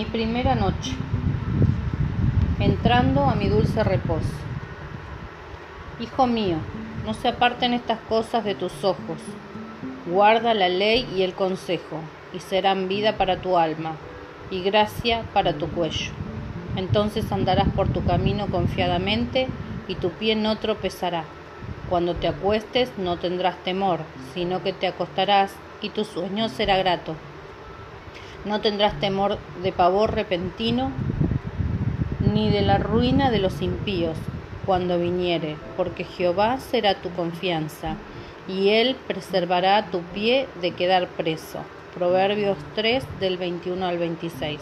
primera noche, entrando a mi dulce reposo. Hijo mío, no se aparten estas cosas de tus ojos. Guarda la ley y el consejo, y serán vida para tu alma y gracia para tu cuello. Entonces andarás por tu camino confiadamente y tu pie no tropezará. Cuando te acuestes no tendrás temor, sino que te acostarás y tu sueño será grato. No tendrás temor de pavor repentino, ni de la ruina de los impíos cuando viniere, porque Jehová será tu confianza, y él preservará tu pie de quedar preso. Proverbios 3 del 21 al 26.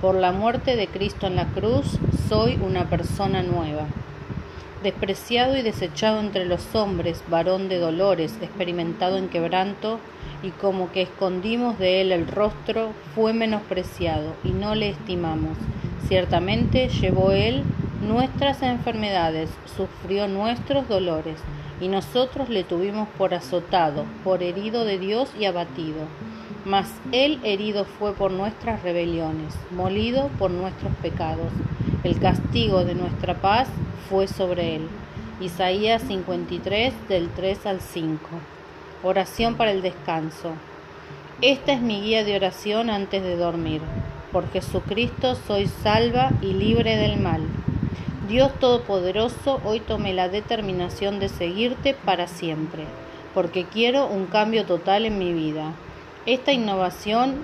Por la muerte de Cristo en la cruz soy una persona nueva. Despreciado y desechado entre los hombres, varón de dolores, experimentado en quebranto, y como que escondimos de él el rostro, fue menospreciado y no le estimamos. Ciertamente llevó él nuestras enfermedades, sufrió nuestros dolores, y nosotros le tuvimos por azotado, por herido de Dios y abatido. Mas él herido fue por nuestras rebeliones, molido por nuestros pecados. El castigo de nuestra paz fue sobre él. Isaías 53 del 3 al 5. Oración para el descanso. Esta es mi guía de oración antes de dormir. Por Jesucristo soy salva y libre del mal. Dios Todopoderoso, hoy tomé la determinación de seguirte para siempre, porque quiero un cambio total en mi vida. Esta innovación,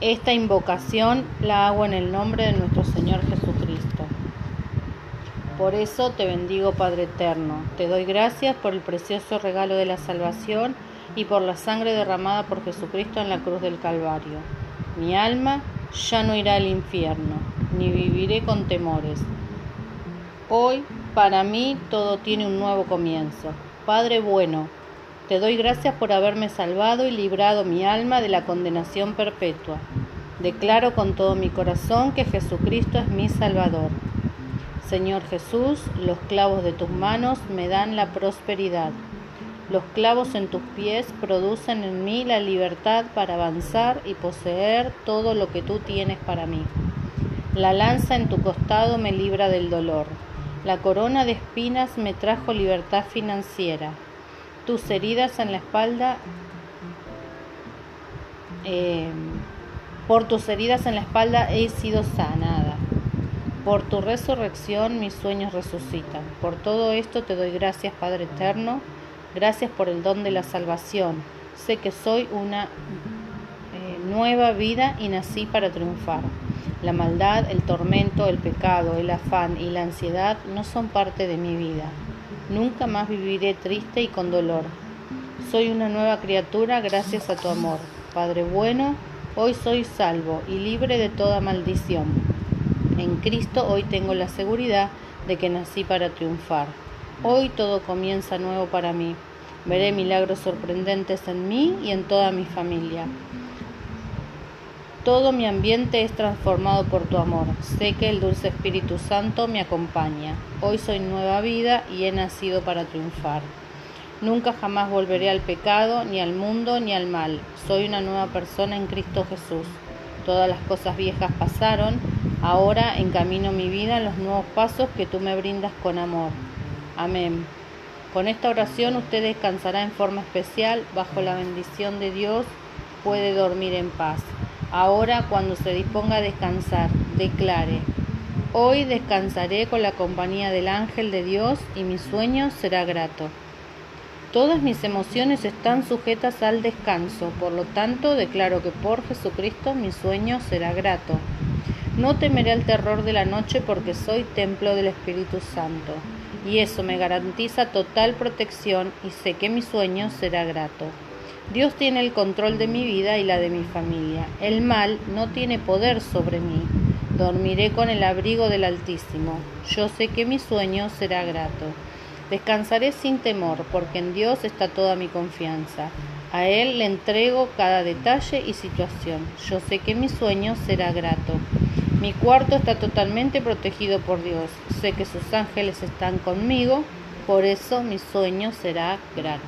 esta invocación la hago en el nombre de nuestro Señor Jesucristo. Por eso te bendigo Padre Eterno, te doy gracias por el precioso regalo de la salvación y por la sangre derramada por Jesucristo en la cruz del Calvario. Mi alma ya no irá al infierno, ni viviré con temores. Hoy para mí todo tiene un nuevo comienzo. Padre bueno, te doy gracias por haberme salvado y librado mi alma de la condenación perpetua. Declaro con todo mi corazón que Jesucristo es mi Salvador. Señor Jesús, los clavos de tus manos me dan la prosperidad. Los clavos en tus pies producen en mí la libertad para avanzar y poseer todo lo que tú tienes para mí. La lanza en tu costado me libra del dolor. La corona de espinas me trajo libertad financiera. Tus heridas en la espalda, eh, por tus heridas en la espalda he sido sanada. Por tu resurrección mis sueños resucitan. Por todo esto te doy gracias, Padre Eterno. Gracias por el don de la salvación. Sé que soy una eh, nueva vida y nací para triunfar. La maldad, el tormento, el pecado, el afán y la ansiedad no son parte de mi vida. Nunca más viviré triste y con dolor. Soy una nueva criatura gracias a tu amor. Padre bueno, hoy soy salvo y libre de toda maldición. En Cristo hoy tengo la seguridad de que nací para triunfar. Hoy todo comienza nuevo para mí. Veré milagros sorprendentes en mí y en toda mi familia. Todo mi ambiente es transformado por tu amor. Sé que el dulce Espíritu Santo me acompaña. Hoy soy nueva vida y he nacido para triunfar. Nunca jamás volveré al pecado, ni al mundo, ni al mal. Soy una nueva persona en Cristo Jesús. Todas las cosas viejas pasaron Ahora encamino mi vida en los nuevos pasos que tú me brindas con amor. Amén. Con esta oración usted descansará en forma especial bajo la bendición de Dios, puede dormir en paz. Ahora cuando se disponga a descansar, declare, hoy descansaré con la compañía del ángel de Dios y mi sueño será grato. Todas mis emociones están sujetas al descanso, por lo tanto declaro que por Jesucristo mi sueño será grato. No temeré el terror de la noche porque soy templo del Espíritu Santo, y eso me garantiza total protección y sé que mi sueño será grato. Dios tiene el control de mi vida y la de mi familia. El mal no tiene poder sobre mí. Dormiré con el abrigo del Altísimo. Yo sé que mi sueño será grato. Descansaré sin temor, porque en Dios está toda mi confianza. A Él le entrego cada detalle y situación. Yo sé que mi sueño será grato. Mi cuarto está totalmente protegido por Dios. Sé que sus ángeles están conmigo, por eso mi sueño será grato.